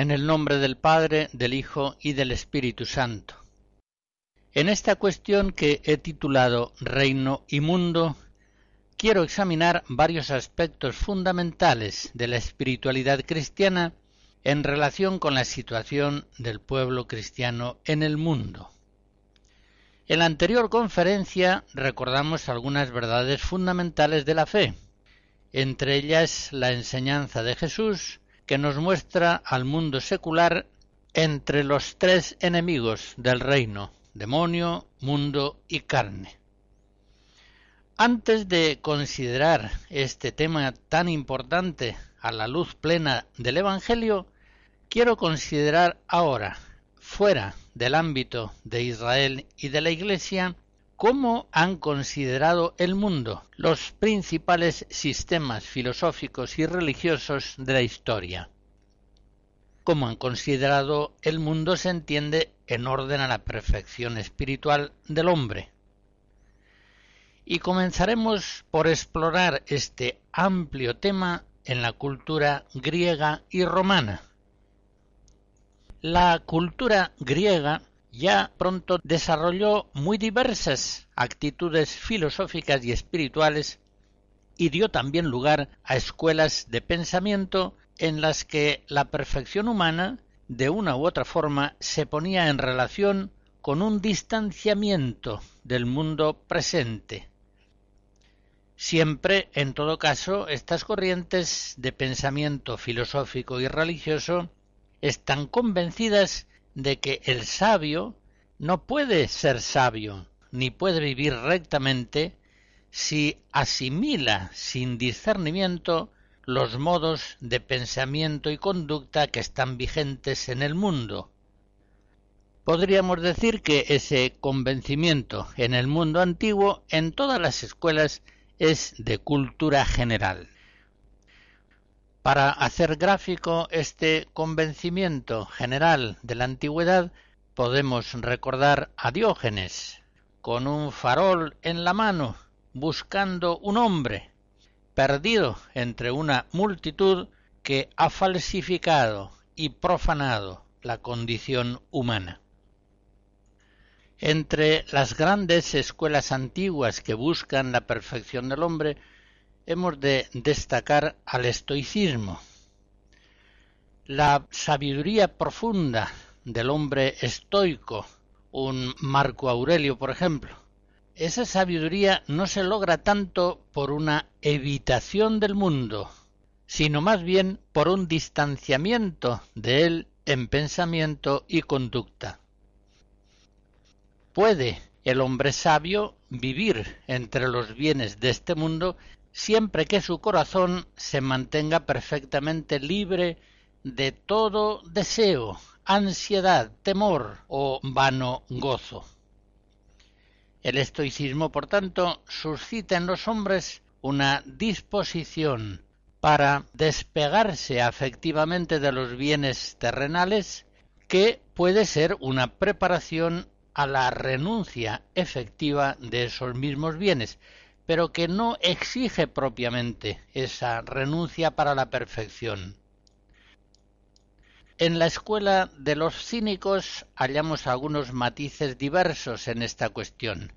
En el nombre del Padre, del Hijo y del Espíritu Santo. En esta cuestión que he titulado Reino y Mundo, quiero examinar varios aspectos fundamentales de la espiritualidad cristiana en relación con la situación del pueblo cristiano en el mundo. En la anterior conferencia recordamos algunas verdades fundamentales de la fe, entre ellas la enseñanza de Jesús, que nos muestra al mundo secular entre los tres enemigos del reino, demonio, mundo y carne. Antes de considerar este tema tan importante a la luz plena del Evangelio, quiero considerar ahora, fuera del ámbito de Israel y de la Iglesia, cómo han considerado el mundo los principales sistemas filosóficos y religiosos de la historia. Cómo han considerado el mundo se entiende en orden a la perfección espiritual del hombre. Y comenzaremos por explorar este amplio tema en la cultura griega y romana. La cultura griega ya pronto desarrolló muy diversas actitudes filosóficas y espirituales y dio también lugar a escuelas de pensamiento en las que la perfección humana, de una u otra forma, se ponía en relación con un distanciamiento del mundo presente. Siempre, en todo caso, estas corrientes de pensamiento filosófico y religioso están convencidas de que el sabio no puede ser sabio, ni puede vivir rectamente si asimila sin discernimiento los modos de pensamiento y conducta que están vigentes en el mundo. Podríamos decir que ese convencimiento en el mundo antiguo en todas las escuelas es de cultura general. Para hacer gráfico este convencimiento general de la antigüedad, podemos recordar a Diógenes, con un farol en la mano, buscando un hombre, perdido entre una multitud que ha falsificado y profanado la condición humana. Entre las grandes escuelas antiguas que buscan la perfección del hombre hemos de destacar al estoicismo. La sabiduría profunda del hombre estoico, un Marco Aurelio, por ejemplo, esa sabiduría no se logra tanto por una evitación del mundo, sino más bien por un distanciamiento de él en pensamiento y conducta. ¿Puede el hombre sabio vivir entre los bienes de este mundo siempre que su corazón se mantenga perfectamente libre de todo deseo, ansiedad, temor o vano gozo. El estoicismo, por tanto, suscita en los hombres una disposición para despegarse afectivamente de los bienes terrenales que puede ser una preparación a la renuncia efectiva de esos mismos bienes, pero que no exige propiamente esa renuncia para la perfección. En la escuela de los cínicos hallamos algunos matices diversos en esta cuestión.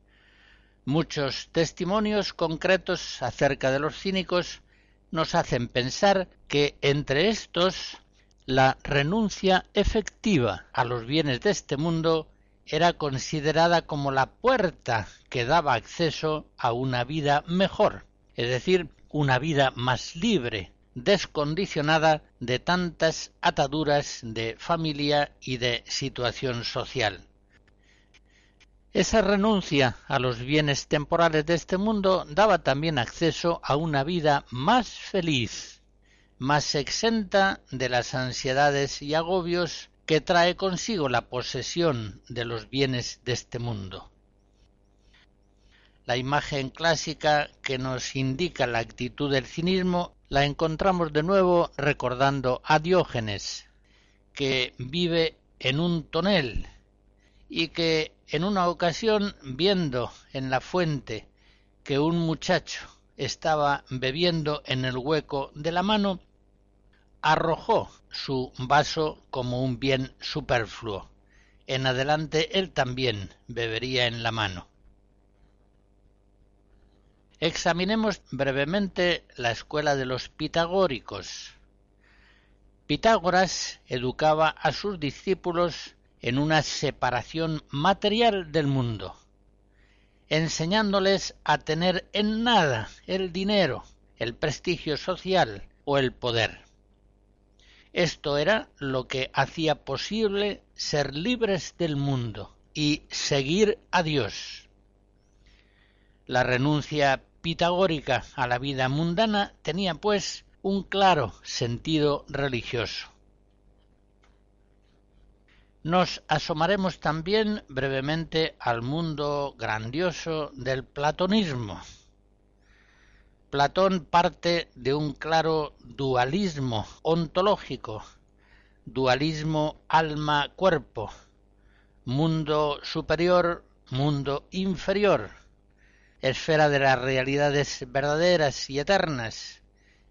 Muchos testimonios concretos acerca de los cínicos nos hacen pensar que entre estos la renuncia efectiva a los bienes de este mundo era considerada como la puerta que daba acceso a una vida mejor, es decir, una vida más libre, descondicionada de tantas ataduras de familia y de situación social. Esa renuncia a los bienes temporales de este mundo daba también acceso a una vida más feliz, más exenta de las ansiedades y agobios que trae consigo la posesión de los bienes de este mundo. La imagen clásica que nos indica la actitud del cinismo la encontramos de nuevo recordando a Diógenes, que vive en un tonel y que en una ocasión viendo en la fuente que un muchacho estaba bebiendo en el hueco de la mano, arrojó su vaso como un bien superfluo. En adelante él también bebería en la mano. Examinemos brevemente la escuela de los pitagóricos. Pitágoras educaba a sus discípulos en una separación material del mundo, enseñándoles a tener en nada el dinero, el prestigio social o el poder. Esto era lo que hacía posible ser libres del mundo y seguir a Dios. La renuncia pitagórica a la vida mundana tenía pues un claro sentido religioso. Nos asomaremos también brevemente al mundo grandioso del platonismo. Platón parte de un claro dualismo ontológico, dualismo alma-cuerpo, mundo superior, mundo inferior, esfera de las realidades verdaderas y eternas,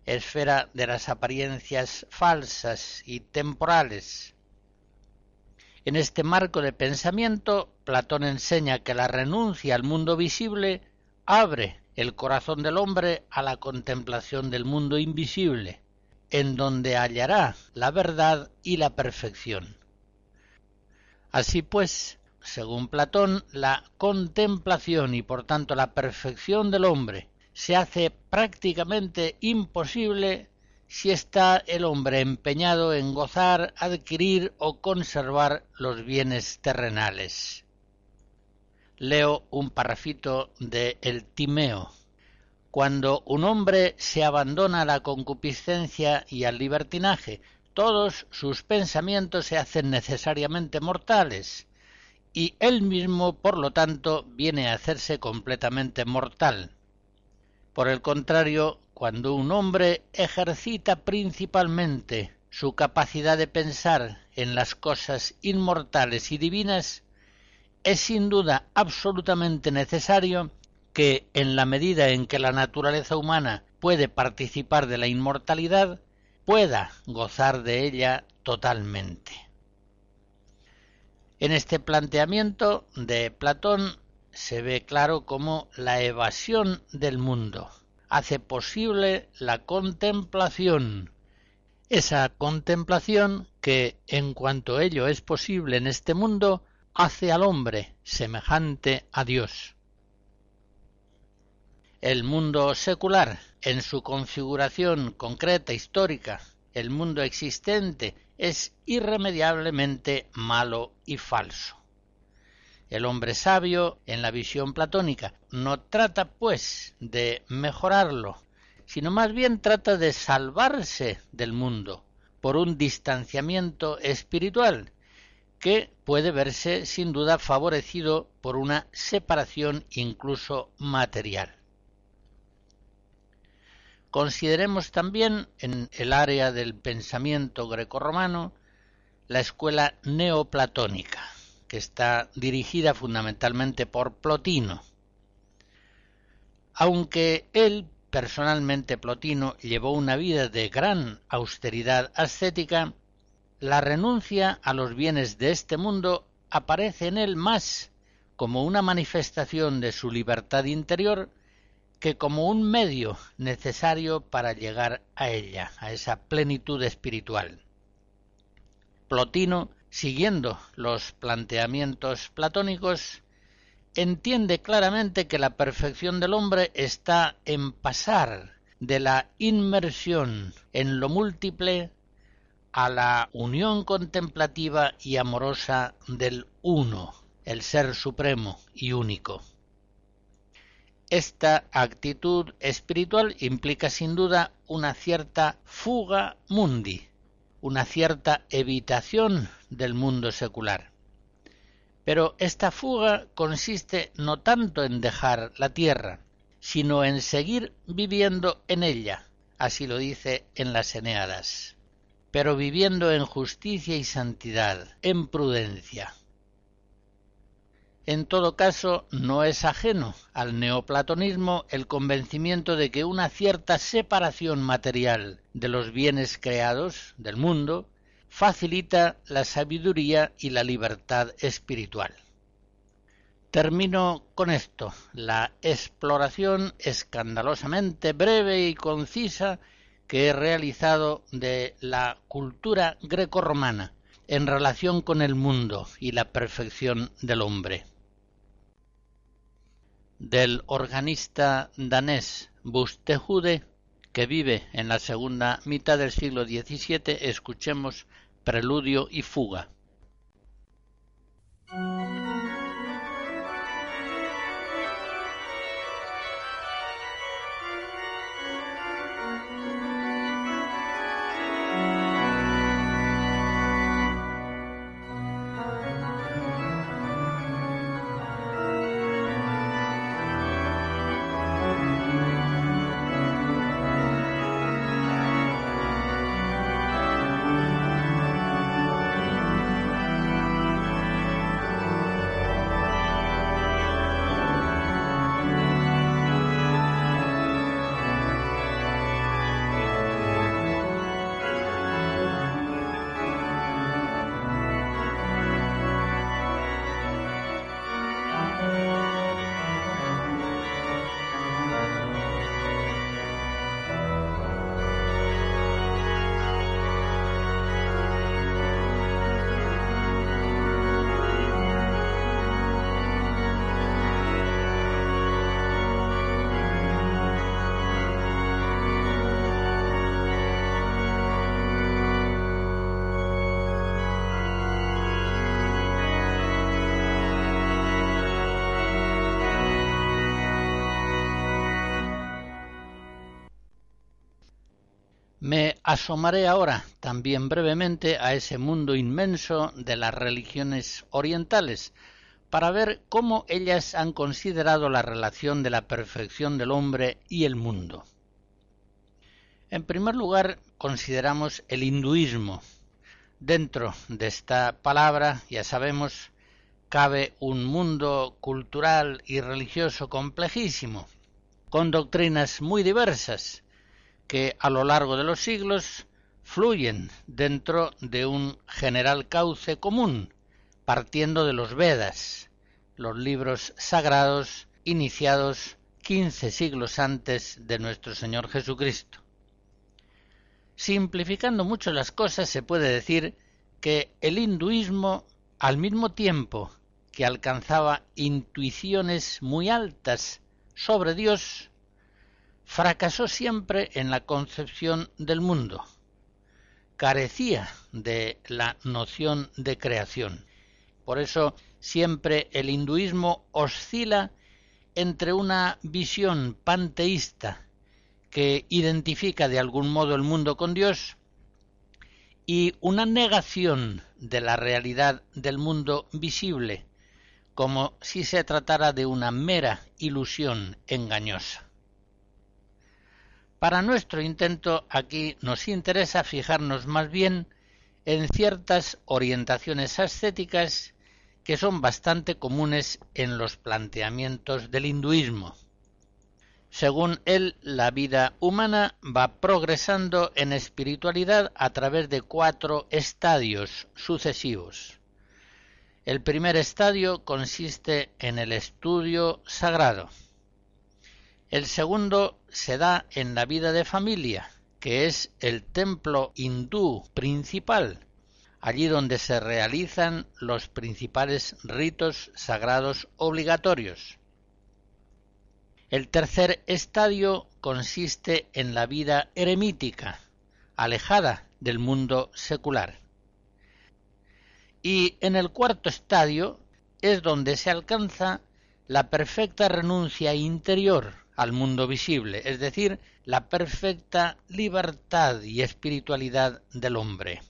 esfera de las apariencias falsas y temporales. En este marco de pensamiento, Platón enseña que la renuncia al mundo visible abre el corazón del hombre a la contemplación del mundo invisible, en donde hallará la verdad y la perfección. Así pues, según Platón, la contemplación y por tanto la perfección del hombre se hace prácticamente imposible si está el hombre empeñado en gozar, adquirir o conservar los bienes terrenales. Leo un parrafito de El Timeo. Cuando un hombre se abandona a la concupiscencia y al libertinaje, todos sus pensamientos se hacen necesariamente mortales, y él mismo, por lo tanto, viene a hacerse completamente mortal. Por el contrario, cuando un hombre ejercita principalmente su capacidad de pensar en las cosas inmortales y divinas, es sin duda absolutamente necesario que, en la medida en que la naturaleza humana puede participar de la inmortalidad, pueda gozar de ella totalmente. En este planteamiento de Platón se ve claro cómo la evasión del mundo hace posible la contemplación, esa contemplación que, en cuanto ello es posible en este mundo, hace al hombre semejante a Dios. El mundo secular, en su configuración concreta histórica, el mundo existente es irremediablemente malo y falso. El hombre sabio, en la visión platónica, no trata, pues, de mejorarlo, sino más bien trata de salvarse del mundo por un distanciamiento espiritual que puede verse sin duda favorecido por una separación incluso material. Consideremos también en el área del pensamiento grecorromano la escuela neoplatónica, que está dirigida fundamentalmente por Plotino. Aunque él, personalmente Plotino, llevó una vida de gran austeridad ascética, la renuncia a los bienes de este mundo aparece en él más como una manifestación de su libertad interior que como un medio necesario para llegar a ella, a esa plenitud espiritual. Plotino, siguiendo los planteamientos platónicos, entiende claramente que la perfección del hombre está en pasar de la inmersión en lo múltiple a la unión contemplativa y amorosa del uno, el ser supremo y único. Esta actitud espiritual implica sin duda una cierta fuga mundi, una cierta evitación del mundo secular. Pero esta fuga consiste no tanto en dejar la tierra, sino en seguir viviendo en ella, así lo dice en las Eneadas, pero viviendo en justicia y santidad, en prudencia. En todo caso, no es ajeno al neoplatonismo el convencimiento de que una cierta separación material de los bienes creados del mundo facilita la sabiduría y la libertad espiritual. Termino con esto, la exploración escandalosamente breve y concisa que he realizado de la cultura grecorromana en relación con el mundo y la perfección del hombre del organista danés Bustejude, que vive en la segunda mitad del siglo XVII, escuchemos Preludio y Fuga. Asomaré ahora también brevemente a ese mundo inmenso de las religiones orientales, para ver cómo ellas han considerado la relación de la perfección del hombre y el mundo. En primer lugar, consideramos el hinduismo. Dentro de esta palabra, ya sabemos, cabe un mundo cultural y religioso complejísimo, con doctrinas muy diversas, que a lo largo de los siglos fluyen dentro de un general cauce común, partiendo de los Vedas, los libros sagrados iniciados quince siglos antes de nuestro Señor Jesucristo. Simplificando mucho las cosas, se puede decir que el hinduismo, al mismo tiempo que alcanzaba intuiciones muy altas sobre Dios, fracasó siempre en la concepción del mundo. Carecía de la noción de creación. Por eso siempre el hinduismo oscila entre una visión panteísta que identifica de algún modo el mundo con Dios y una negación de la realidad del mundo visible, como si se tratara de una mera ilusión engañosa. Para nuestro intento aquí nos interesa fijarnos más bien en ciertas orientaciones ascéticas que son bastante comunes en los planteamientos del hinduismo. Según él, la vida humana va progresando en espiritualidad a través de cuatro estadios sucesivos. El primer estadio consiste en el estudio sagrado. El segundo se da en la vida de familia, que es el templo hindú principal, allí donde se realizan los principales ritos sagrados obligatorios. El tercer estadio consiste en la vida eremítica, alejada del mundo secular. Y en el cuarto estadio es donde se alcanza la perfecta renuncia interior al mundo visible, es decir, la perfecta libertad y espiritualidad del hombre.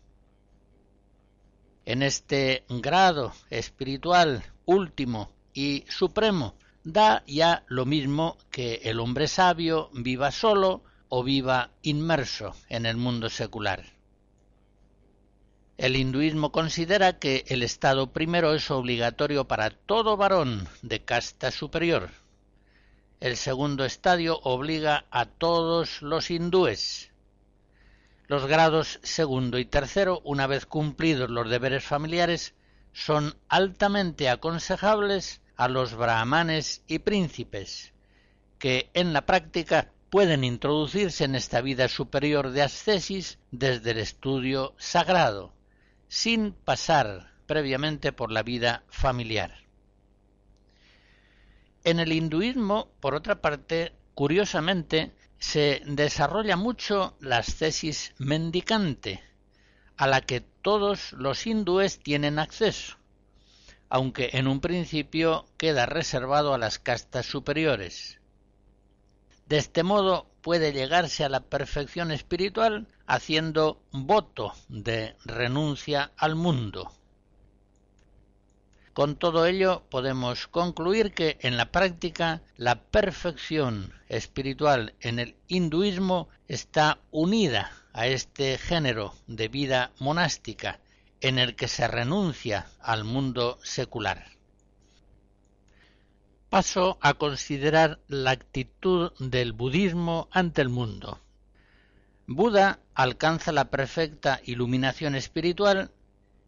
En este grado espiritual último y supremo da ya lo mismo que el hombre sabio viva solo o viva inmerso en el mundo secular. El hinduismo considera que el estado primero es obligatorio para todo varón de casta superior. El segundo estadio obliga a todos los hindúes. Los grados segundo y tercero, una vez cumplidos los deberes familiares, son altamente aconsejables a los brahmanes y príncipes, que en la práctica pueden introducirse en esta vida superior de ascesis desde el estudio sagrado, sin pasar previamente por la vida familiar. En el hinduismo, por otra parte, curiosamente, se desarrolla mucho la ascesis mendicante, a la que todos los hindúes tienen acceso aunque en un principio queda reservado a las castas superiores. De este modo puede llegarse a la perfección espiritual haciendo voto de renuncia al mundo. Con todo ello podemos concluir que en la práctica la perfección espiritual en el hinduismo está unida a este género de vida monástica en el que se renuncia al mundo secular. Paso a considerar la actitud del budismo ante el mundo. Buda alcanza la perfecta iluminación espiritual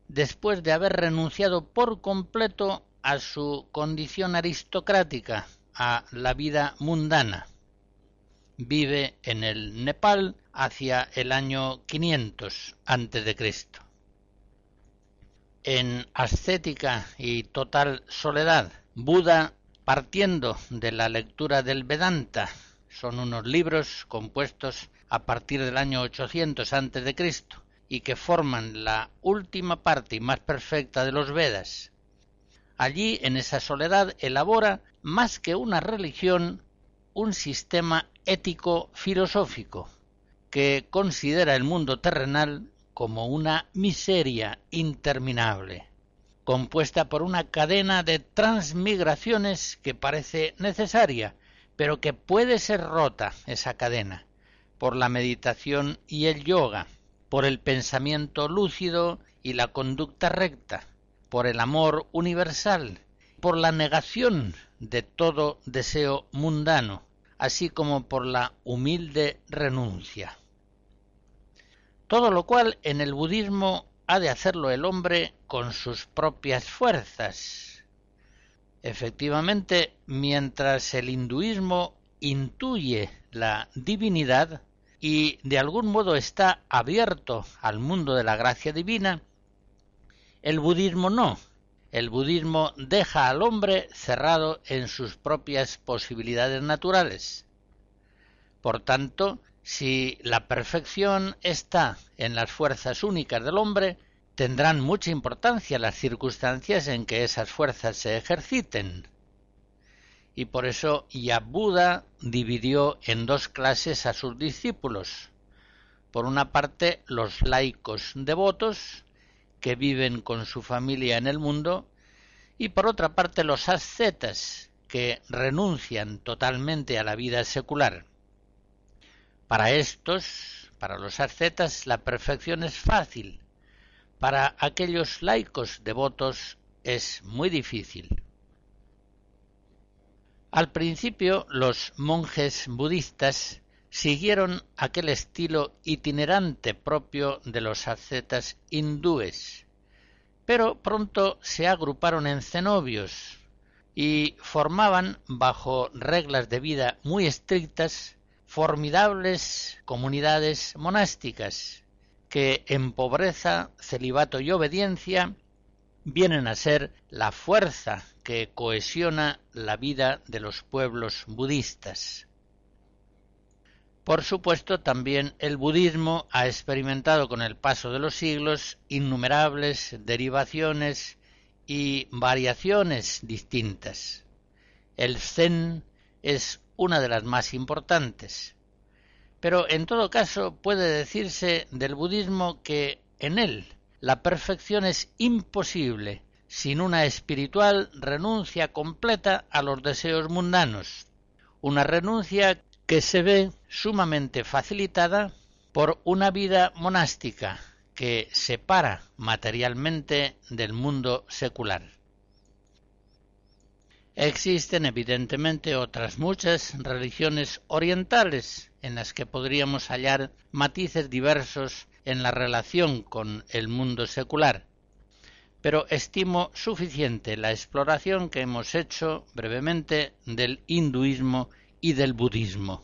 después de haber renunciado por completo a su condición aristocrática, a la vida mundana. Vive en el Nepal hacia el año 500 a.C en ascética y total soledad. Buda, partiendo de la lectura del Vedanta, son unos libros compuestos a partir del año 800 a.C. y que forman la última parte y más perfecta de los Vedas. Allí, en esa soledad, elabora, más que una religión, un sistema ético filosófico que considera el mundo terrenal como una miseria interminable, compuesta por una cadena de transmigraciones que parece necesaria, pero que puede ser rota esa cadena por la meditación y el yoga, por el pensamiento lúcido y la conducta recta, por el amor universal, por la negación de todo deseo mundano, así como por la humilde renuncia. Todo lo cual en el budismo ha de hacerlo el hombre con sus propias fuerzas. Efectivamente, mientras el hinduismo intuye la divinidad y de algún modo está abierto al mundo de la gracia divina, el budismo no. El budismo deja al hombre cerrado en sus propias posibilidades naturales. Por tanto, si la perfección está en las fuerzas únicas del hombre, tendrán mucha importancia las circunstancias en que esas fuerzas se ejerciten. Y por eso ya Buda dividió en dos clases a sus discípulos. Por una parte, los laicos devotos, que viven con su familia en el mundo, y por otra parte, los ascetas, que renuncian totalmente a la vida secular. Para estos, para los ascetas, la perfección es fácil. Para aquellos laicos devotos es muy difícil. Al principio los monjes budistas siguieron aquel estilo itinerante propio de los ascetas hindúes, pero pronto se agruparon en cenobios y formaban, bajo reglas de vida muy estrictas, formidables comunidades monásticas que en pobreza, celibato y obediencia vienen a ser la fuerza que cohesiona la vida de los pueblos budistas. Por supuesto, también el budismo ha experimentado con el paso de los siglos innumerables derivaciones y variaciones distintas. El zen es una de las más importantes. Pero en todo caso puede decirse del budismo que en él la perfección es imposible sin una espiritual renuncia completa a los deseos mundanos, una renuncia que se ve sumamente facilitada por una vida monástica que separa materialmente del mundo secular. Existen evidentemente otras muchas religiones orientales en las que podríamos hallar matices diversos en la relación con el mundo secular, pero estimo suficiente la exploración que hemos hecho brevemente del hinduismo y del budismo.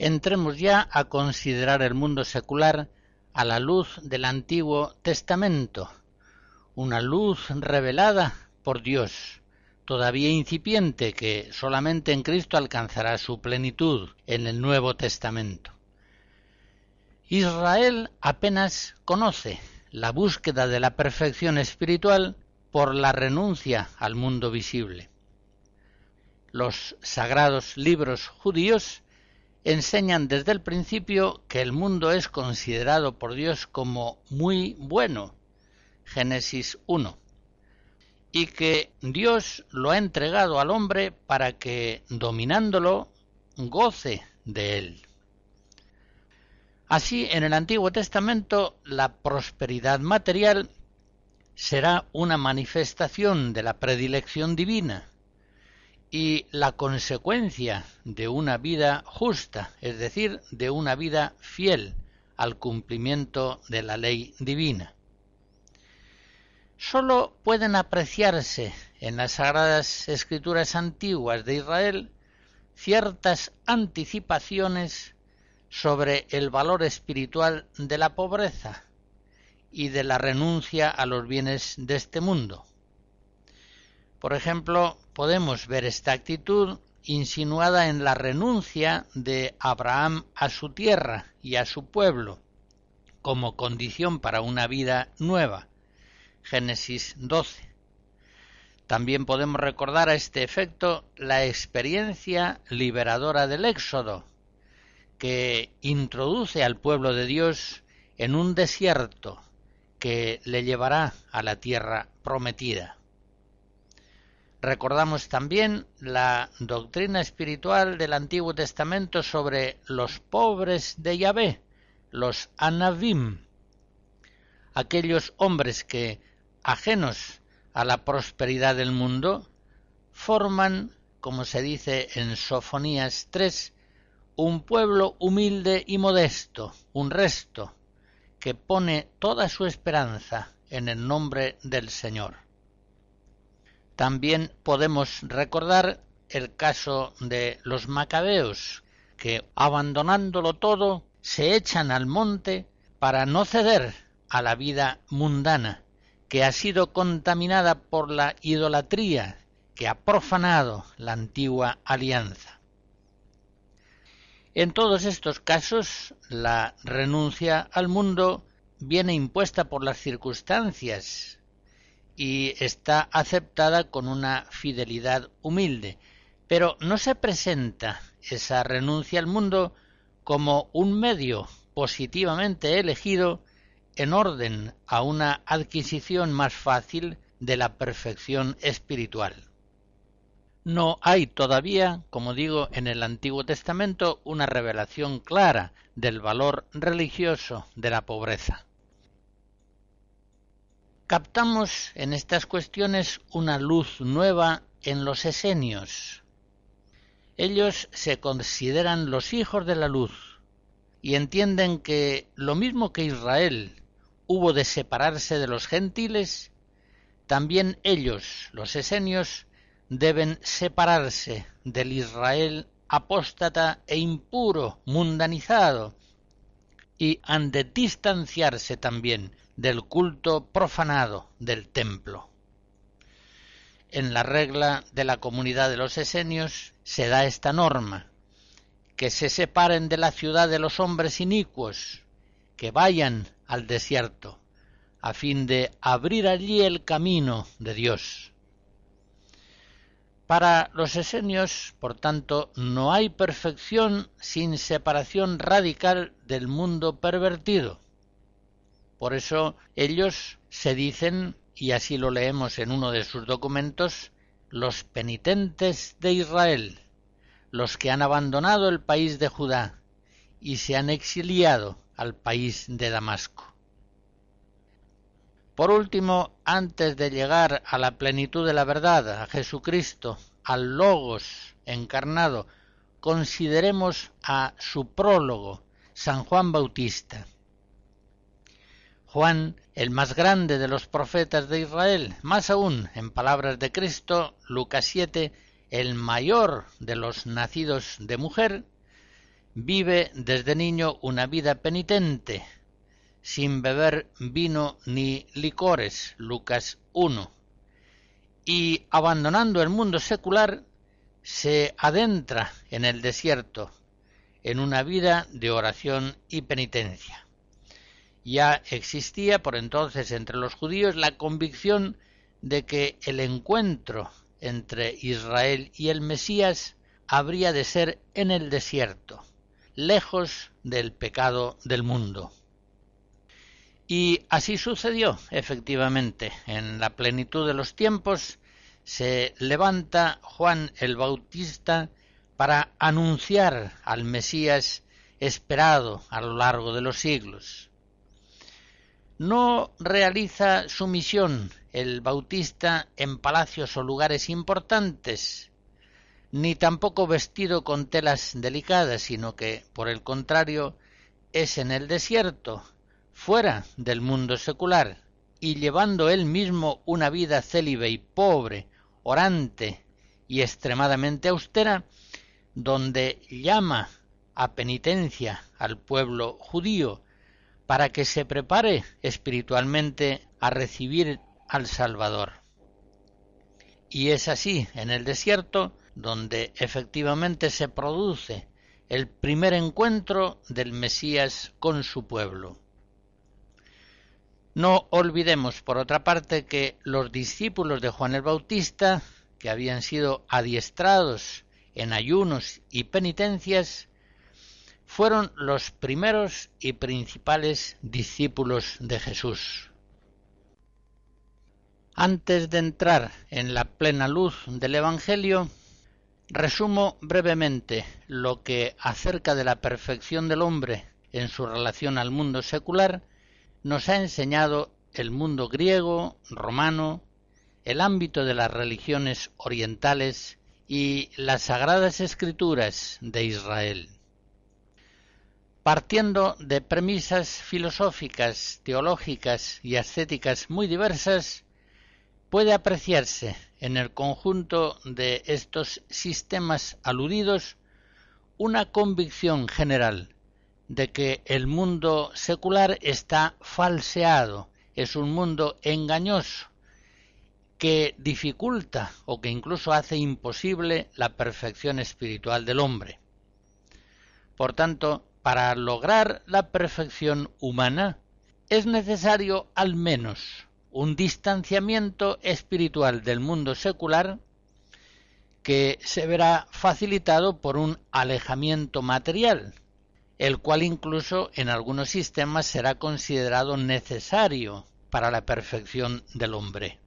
Entremos ya a considerar el mundo secular a la luz del Antiguo Testamento, una luz revelada por Dios, todavía incipiente, que solamente en Cristo alcanzará su plenitud en el Nuevo Testamento. Israel apenas conoce la búsqueda de la perfección espiritual por la renuncia al mundo visible. Los sagrados libros judíos enseñan desde el principio que el mundo es considerado por Dios como muy bueno, Génesis 1, y que Dios lo ha entregado al hombre para que, dominándolo, goce de él. Así, en el Antiguo Testamento, la prosperidad material será una manifestación de la predilección divina, y la consecuencia de una vida justa, es decir, de una vida fiel al cumplimiento de la ley divina. Sólo pueden apreciarse en las sagradas escrituras antiguas de Israel ciertas anticipaciones sobre el valor espiritual de la pobreza y de la renuncia a los bienes de este mundo. Por ejemplo, podemos ver esta actitud insinuada en la renuncia de Abraham a su tierra y a su pueblo, como condición para una vida nueva. Génesis 12. También podemos recordar a este efecto la experiencia liberadora del Éxodo, que introduce al pueblo de Dios en un desierto que le llevará a la tierra prometida. Recordamos también la doctrina espiritual del Antiguo Testamento sobre los pobres de Yahvé, los anavim, aquellos hombres que, ajenos a la prosperidad del mundo, forman, como se dice en Sofonías 3, un pueblo humilde y modesto, un resto, que pone toda su esperanza en el nombre del Señor. También podemos recordar el caso de los macabeos, que abandonándolo todo se echan al monte para no ceder a la vida mundana, que ha sido contaminada por la idolatría que ha profanado la antigua alianza. En todos estos casos, la renuncia al mundo viene impuesta por las circunstancias y está aceptada con una fidelidad humilde, pero no se presenta esa renuncia al mundo como un medio positivamente elegido en orden a una adquisición más fácil de la perfección espiritual. No hay todavía, como digo, en el Antiguo Testamento una revelación clara del valor religioso de la pobreza captamos en estas cuestiones una luz nueva en los esenios. Ellos se consideran los hijos de la luz y entienden que lo mismo que Israel hubo de separarse de los gentiles, también ellos, los esenios, deben separarse del Israel apóstata e impuro, mundanizado, y han de distanciarse también del culto profanado del templo. En la regla de la comunidad de los esenios se da esta norma, que se separen de la ciudad de los hombres inicuos, que vayan al desierto, a fin de abrir allí el camino de Dios. Para los esenios, por tanto, no hay perfección sin separación radical del mundo pervertido. Por eso ellos se dicen, y así lo leemos en uno de sus documentos, los penitentes de Israel, los que han abandonado el país de Judá y se han exiliado al país de Damasco. Por último, antes de llegar a la plenitud de la verdad, a Jesucristo, al Logos encarnado, consideremos a su prólogo, San Juan Bautista. Juan, el más grande de los profetas de Israel, más aún, en palabras de Cristo, Lucas 7, el mayor de los nacidos de mujer, vive desde niño una vida penitente, sin beber vino ni licores, Lucas 1, y abandonando el mundo secular, se adentra en el desierto, en una vida de oración y penitencia ya existía por entonces entre los judíos la convicción de que el encuentro entre Israel y el Mesías habría de ser en el desierto, lejos del pecado del mundo. Y así sucedió, efectivamente. En la plenitud de los tiempos se levanta Juan el Bautista para anunciar al Mesías esperado a lo largo de los siglos no realiza su misión el Bautista en palacios o lugares importantes, ni tampoco vestido con telas delicadas, sino que, por el contrario, es en el desierto, fuera del mundo secular, y llevando él mismo una vida célibe y pobre, orante y extremadamente austera, donde llama a penitencia al pueblo judío, para que se prepare espiritualmente a recibir al Salvador. Y es así, en el desierto, donde efectivamente se produce el primer encuentro del Mesías con su pueblo. No olvidemos, por otra parte, que los discípulos de Juan el Bautista, que habían sido adiestrados en ayunos y penitencias, fueron los primeros y principales discípulos de Jesús. Antes de entrar en la plena luz del Evangelio, resumo brevemente lo que acerca de la perfección del hombre en su relación al mundo secular, nos ha enseñado el mundo griego, romano, el ámbito de las religiones orientales y las sagradas escrituras de Israel. Partiendo de premisas filosóficas, teológicas y ascéticas muy diversas, puede apreciarse en el conjunto de estos sistemas aludidos una convicción general de que el mundo secular está falseado, es un mundo engañoso, que dificulta o que incluso hace imposible la perfección espiritual del hombre. Por tanto, para lograr la perfección humana es necesario al menos un distanciamiento espiritual del mundo secular que se verá facilitado por un alejamiento material, el cual incluso en algunos sistemas será considerado necesario para la perfección del hombre.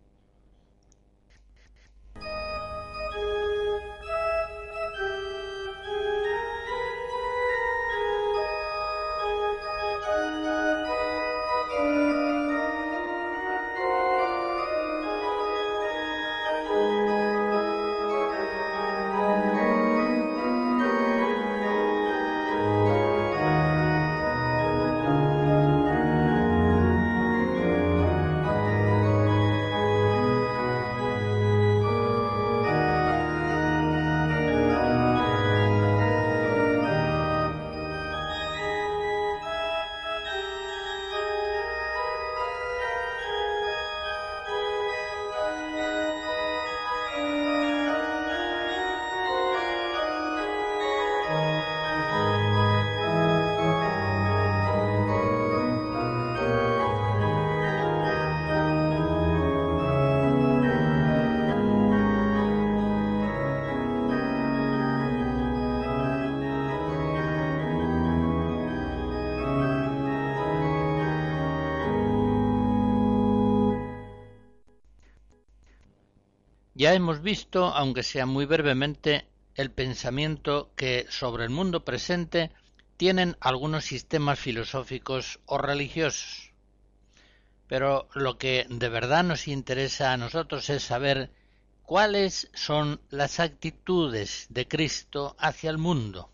Ya hemos visto, aunque sea muy brevemente, el pensamiento que sobre el mundo presente tienen algunos sistemas filosóficos o religiosos. Pero lo que de verdad nos interesa a nosotros es saber cuáles son las actitudes de Cristo hacia el mundo.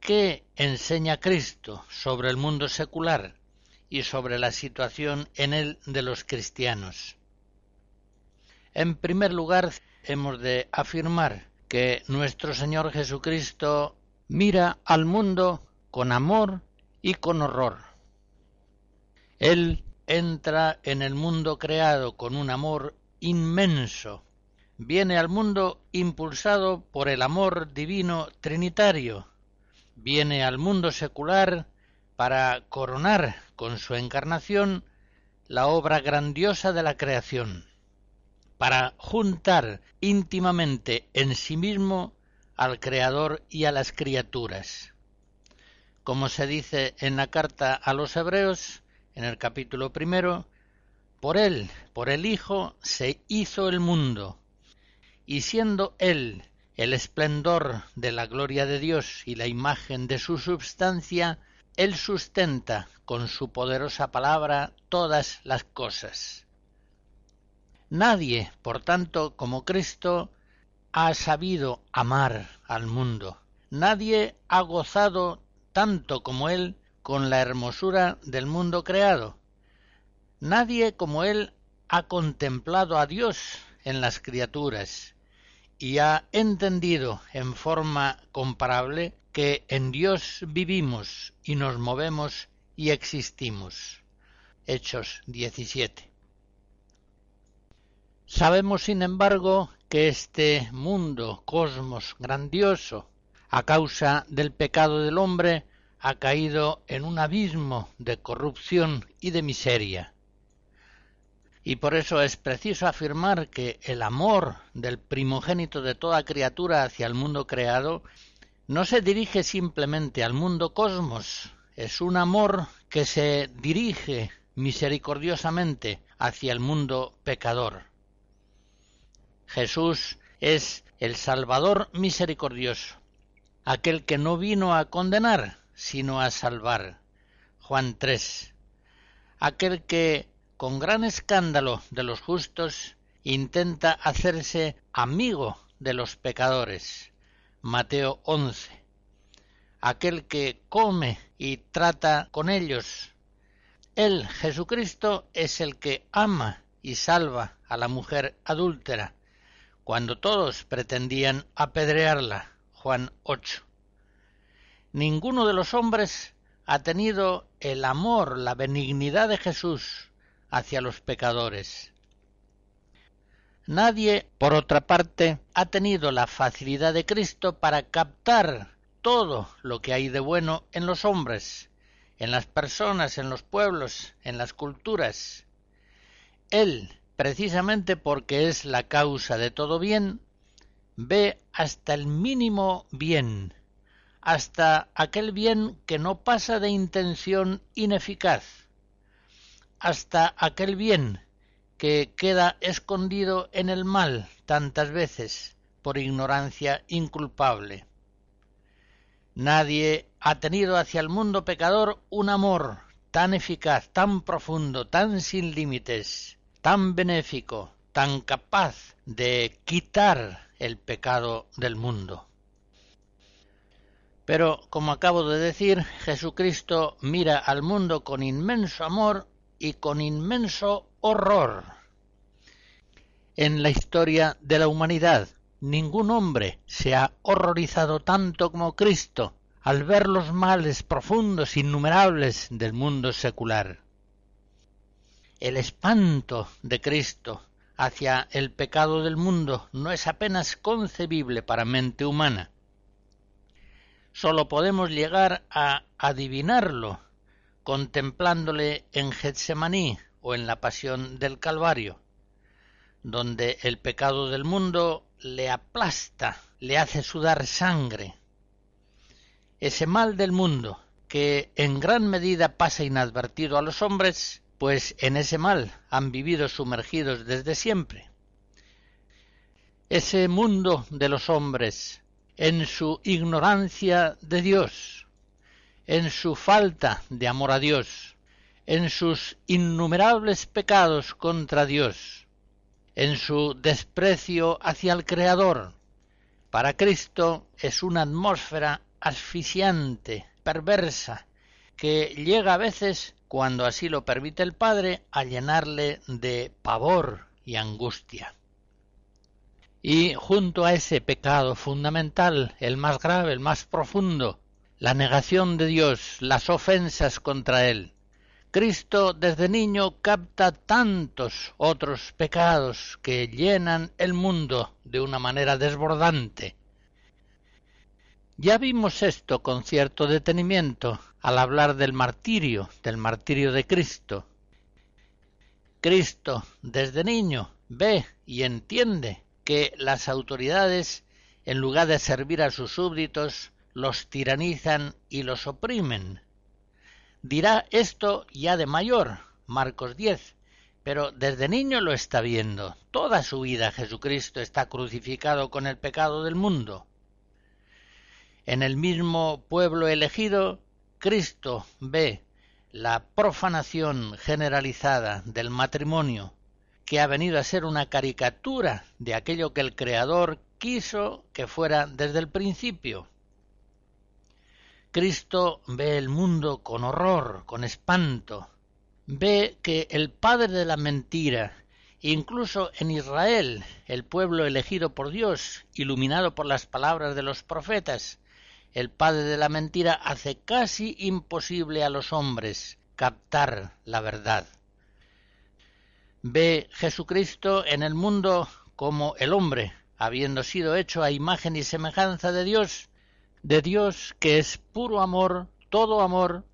¿Qué enseña Cristo sobre el mundo secular y sobre la situación en él de los cristianos? En primer lugar, hemos de afirmar que nuestro Señor Jesucristo mira al mundo con amor y con horror. Él entra en el mundo creado con un amor inmenso. Viene al mundo impulsado por el amor divino trinitario. Viene al mundo secular para coronar con su encarnación la obra grandiosa de la creación para juntar íntimamente en sí mismo al Creador y a las criaturas. Como se dice en la carta a los Hebreos, en el capítulo primero, por él, por el Hijo, se hizo el mundo, y siendo él el esplendor de la gloria de Dios y la imagen de su substancia, él sustenta con su poderosa palabra todas las cosas. Nadie, por tanto, como Cristo, ha sabido amar al mundo. Nadie ha gozado tanto como Él con la hermosura del mundo creado. Nadie como Él ha contemplado a Dios en las criaturas y ha entendido en forma comparable que en Dios vivimos y nos movemos y existimos. Hechos 17. Sabemos, sin embargo, que este mundo, cosmos grandioso, a causa del pecado del hombre, ha caído en un abismo de corrupción y de miseria. Y por eso es preciso afirmar que el amor del primogénito de toda criatura hacia el mundo creado no se dirige simplemente al mundo cosmos, es un amor que se dirige misericordiosamente hacia el mundo pecador. Jesús es el Salvador misericordioso, aquel que no vino a condenar, sino a salvar. Juan 3. Aquel que, con gran escándalo de los justos, intenta hacerse amigo de los pecadores. Mateo 11. Aquel que come y trata con ellos. Él, Jesucristo, es el que ama y salva a la mujer adúltera, cuando todos pretendían apedrearla. Juan 8. Ninguno de los hombres ha tenido el amor, la benignidad de Jesús hacia los pecadores. Nadie, por otra parte, ha tenido la facilidad de Cristo para captar todo lo que hay de bueno en los hombres, en las personas, en los pueblos, en las culturas. Él, precisamente porque es la causa de todo bien, ve hasta el mínimo bien, hasta aquel bien que no pasa de intención ineficaz, hasta aquel bien que queda escondido en el mal tantas veces por ignorancia inculpable. Nadie ha tenido hacia el mundo pecador un amor tan eficaz, tan profundo, tan sin límites, tan benéfico, tan capaz de quitar el pecado del mundo. Pero, como acabo de decir, Jesucristo mira al mundo con inmenso amor y con inmenso horror. En la historia de la humanidad, ningún hombre se ha horrorizado tanto como Cristo al ver los males profundos innumerables del mundo secular. El espanto de Cristo hacia el pecado del mundo no es apenas concebible para mente humana. Sólo podemos llegar a adivinarlo contemplándole en Getsemaní o en la pasión del Calvario, donde el pecado del mundo le aplasta, le hace sudar sangre. Ese mal del mundo, que en gran medida pasa inadvertido a los hombres, pues en ese mal han vivido sumergidos desde siempre. Ese mundo de los hombres, en su ignorancia de Dios, en su falta de amor a Dios, en sus innumerables pecados contra Dios, en su desprecio hacia el Creador. Para Cristo es una atmósfera asfixiante, perversa, que llega a veces, cuando así lo permite el Padre, a llenarle de pavor y angustia. Y junto a ese pecado fundamental, el más grave, el más profundo, la negación de Dios, las ofensas contra Él. Cristo desde niño capta tantos otros pecados que llenan el mundo de una manera desbordante. Ya vimos esto con cierto detenimiento al hablar del martirio, del martirio de Cristo. Cristo desde niño ve y entiende que las autoridades, en lugar de servir a sus súbditos, los tiranizan y los oprimen. Dirá esto ya de mayor, Marcos 10, pero desde niño lo está viendo. Toda su vida Jesucristo está crucificado con el pecado del mundo. En el mismo pueblo elegido, Cristo ve la profanación generalizada del matrimonio, que ha venido a ser una caricatura de aquello que el Creador quiso que fuera desde el principio. Cristo ve el mundo con horror, con espanto. Ve que el padre de la mentira, incluso en Israel, el pueblo elegido por Dios, iluminado por las palabras de los profetas, el padre de la mentira hace casi imposible a los hombres captar la verdad. Ve Jesucristo en el mundo como el hombre, habiendo sido hecho a imagen y semejanza de Dios, de Dios que es puro amor, todo amor,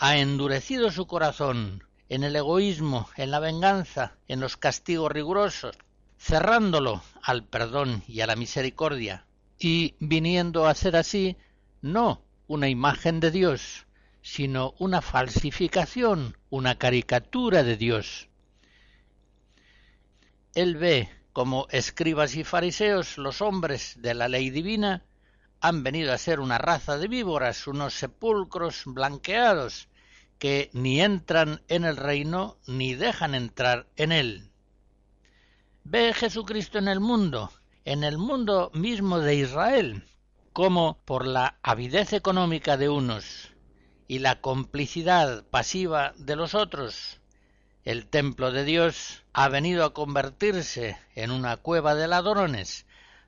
ha endurecido su corazón en el egoísmo, en la venganza, en los castigos rigurosos, cerrándolo al perdón y a la misericordia, y viniendo a ser así no una imagen de Dios, sino una falsificación, una caricatura de Dios. Él ve como escribas y fariseos los hombres de la ley divina han venido a ser una raza de víboras, unos sepulcros blanqueados, que ni entran en el reino ni dejan entrar en él. Ve Jesucristo en el mundo, en el mundo mismo de Israel, como por la avidez económica de unos y la complicidad pasiva de los otros, el templo de Dios ha venido a convertirse en una cueva de ladrones.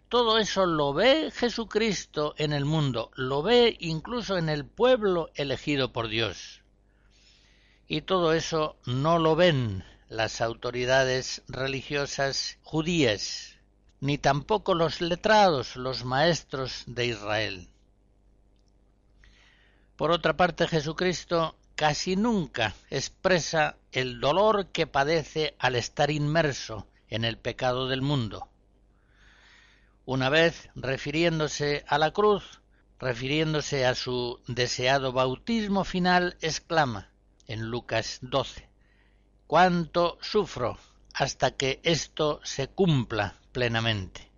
Todo eso lo ve Jesucristo en el mundo, lo ve incluso en el pueblo elegido por Dios. Y todo eso no lo ven las autoridades religiosas judías, ni tampoco los letrados, los maestros de Israel. Por otra parte, Jesucristo casi nunca expresa el dolor que padece al estar inmerso en el pecado del mundo. Una vez, refiriéndose a la cruz, refiriéndose a su deseado bautismo final, exclama en Lucas 12, cuánto sufro hasta que esto se cumpla plenamente.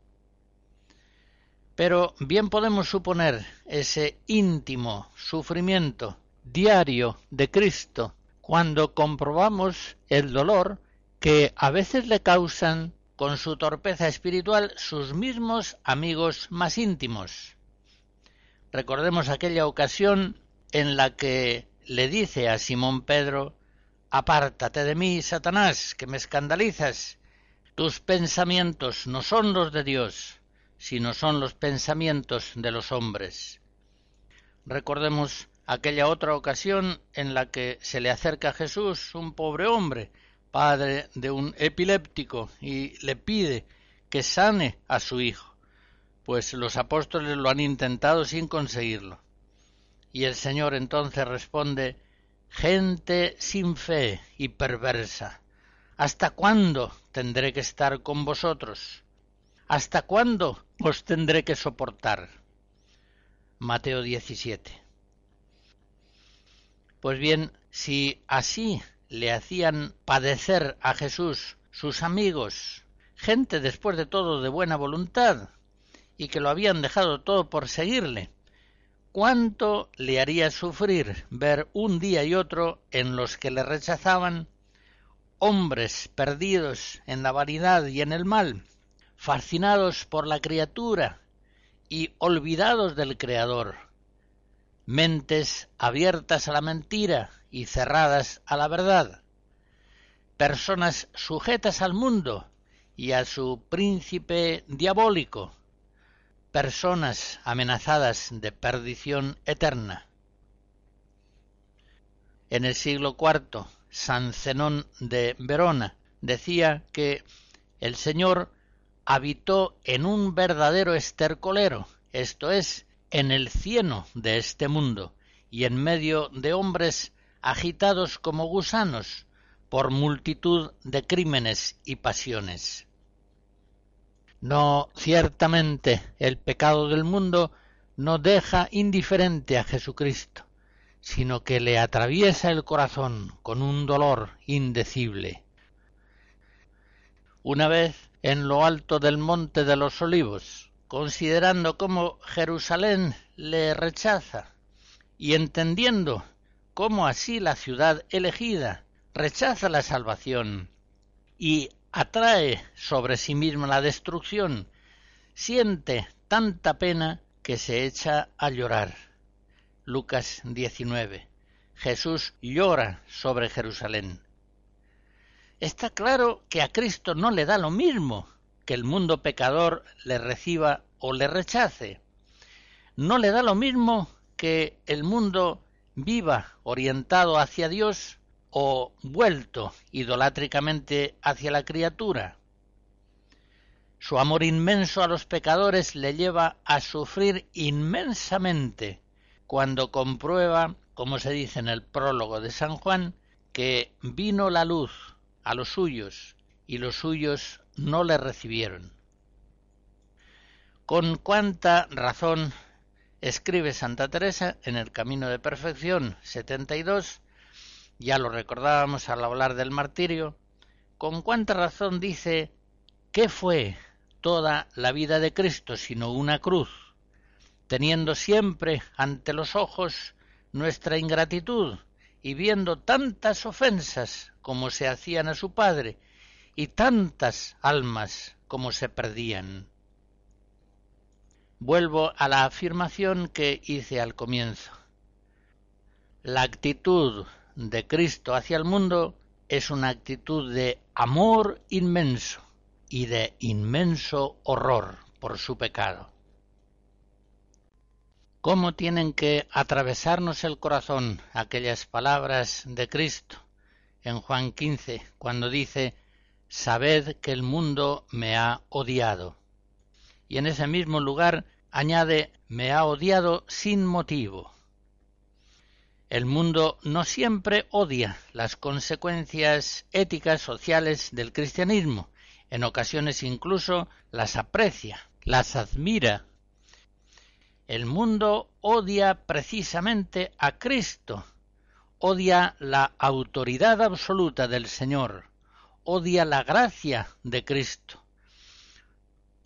Pero bien podemos suponer ese íntimo sufrimiento diario de Cristo cuando comprobamos el dolor que a veces le causan con su torpeza espiritual sus mismos amigos más íntimos. Recordemos aquella ocasión en la que le dice a Simón Pedro Apártate de mí, Satanás, que me escandalizas. Tus pensamientos no son los de Dios, sino son los pensamientos de los hombres. Recordemos aquella otra ocasión en la que se le acerca a Jesús un pobre hombre, padre de un epiléptico, y le pide que sane a su hijo, pues los apóstoles lo han intentado sin conseguirlo. Y el Señor entonces responde Gente sin fe y perversa, ¿hasta cuándo tendré que estar con vosotros? ¿Hasta cuándo os tendré que soportar? Mateo 17. Pues bien, si así le hacían padecer a Jesús sus amigos, gente después de todo de buena voluntad, y que lo habían dejado todo por seguirle, ¿Cuánto le haría sufrir ver un día y otro en los que le rechazaban hombres perdidos en la vanidad y en el mal, fascinados por la criatura y olvidados del Creador, mentes abiertas a la mentira y cerradas a la verdad, personas sujetas al mundo y a su príncipe diabólico, personas amenazadas de perdición eterna. En el siglo IV, San Zenón de Verona decía que el Señor habitó en un verdadero estercolero, esto es, en el cieno de este mundo, y en medio de hombres agitados como gusanos por multitud de crímenes y pasiones. No, ciertamente el pecado del mundo no deja indiferente a Jesucristo, sino que le atraviesa el corazón con un dolor indecible. Una vez en lo alto del monte de los olivos, considerando cómo Jerusalén le rechaza y entendiendo cómo así la ciudad elegida rechaza la salvación y atrae sobre sí misma la destrucción, siente tanta pena que se echa a llorar. Lucas 19. Jesús llora sobre Jerusalén. Está claro que a Cristo no le da lo mismo que el mundo pecador le reciba o le rechace. No le da lo mismo que el mundo viva orientado hacia Dios o vuelto idolátricamente hacia la criatura. Su amor inmenso a los pecadores le lleva a sufrir inmensamente cuando comprueba, como se dice en el prólogo de San Juan, que vino la luz a los suyos y los suyos no le recibieron. Con cuánta razón escribe Santa Teresa en el Camino de Perfección 72 ya lo recordábamos al hablar del martirio, con cuánta razón dice ¿qué fue toda la vida de Cristo sino una cruz? Teniendo siempre ante los ojos nuestra ingratitud y viendo tantas ofensas como se hacían a su padre y tantas almas como se perdían. Vuelvo a la afirmación que hice al comienzo. La actitud de Cristo hacia el mundo es una actitud de amor inmenso y de inmenso horror por su pecado. ¿Cómo tienen que atravesarnos el corazón aquellas palabras de Cristo en Juan 15, cuando dice, Sabed que el mundo me ha odiado? Y en ese mismo lugar añade, me ha odiado sin motivo. El mundo no siempre odia las consecuencias éticas sociales del cristianismo, en ocasiones incluso las aprecia, las admira. El mundo odia precisamente a Cristo, odia la autoridad absoluta del Señor, odia la gracia de Cristo,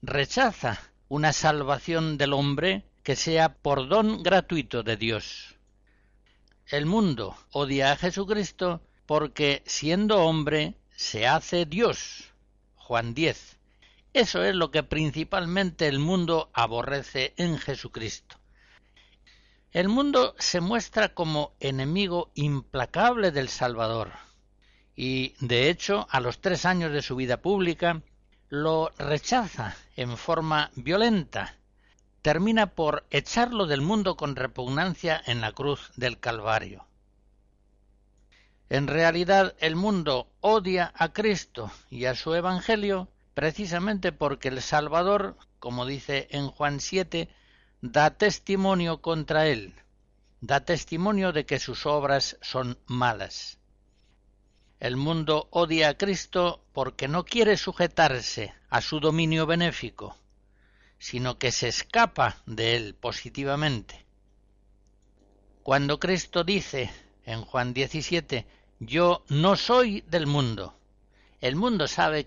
rechaza una salvación del hombre que sea por don gratuito de Dios. El mundo odia a Jesucristo porque siendo hombre se hace Dios. Juan 10. Eso es lo que principalmente el mundo aborrece en Jesucristo. El mundo se muestra como enemigo implacable del Salvador y, de hecho, a los tres años de su vida pública, lo rechaza en forma violenta termina por echarlo del mundo con repugnancia en la cruz del Calvario. En realidad el mundo odia a Cristo y a su Evangelio precisamente porque el Salvador, como dice en Juan 7, da testimonio contra él, da testimonio de que sus obras son malas. El mundo odia a Cristo porque no quiere sujetarse a su dominio benéfico, sino que se escapa de él positivamente. Cuando Cristo dice en Juan 17, yo no soy del mundo, el mundo sabe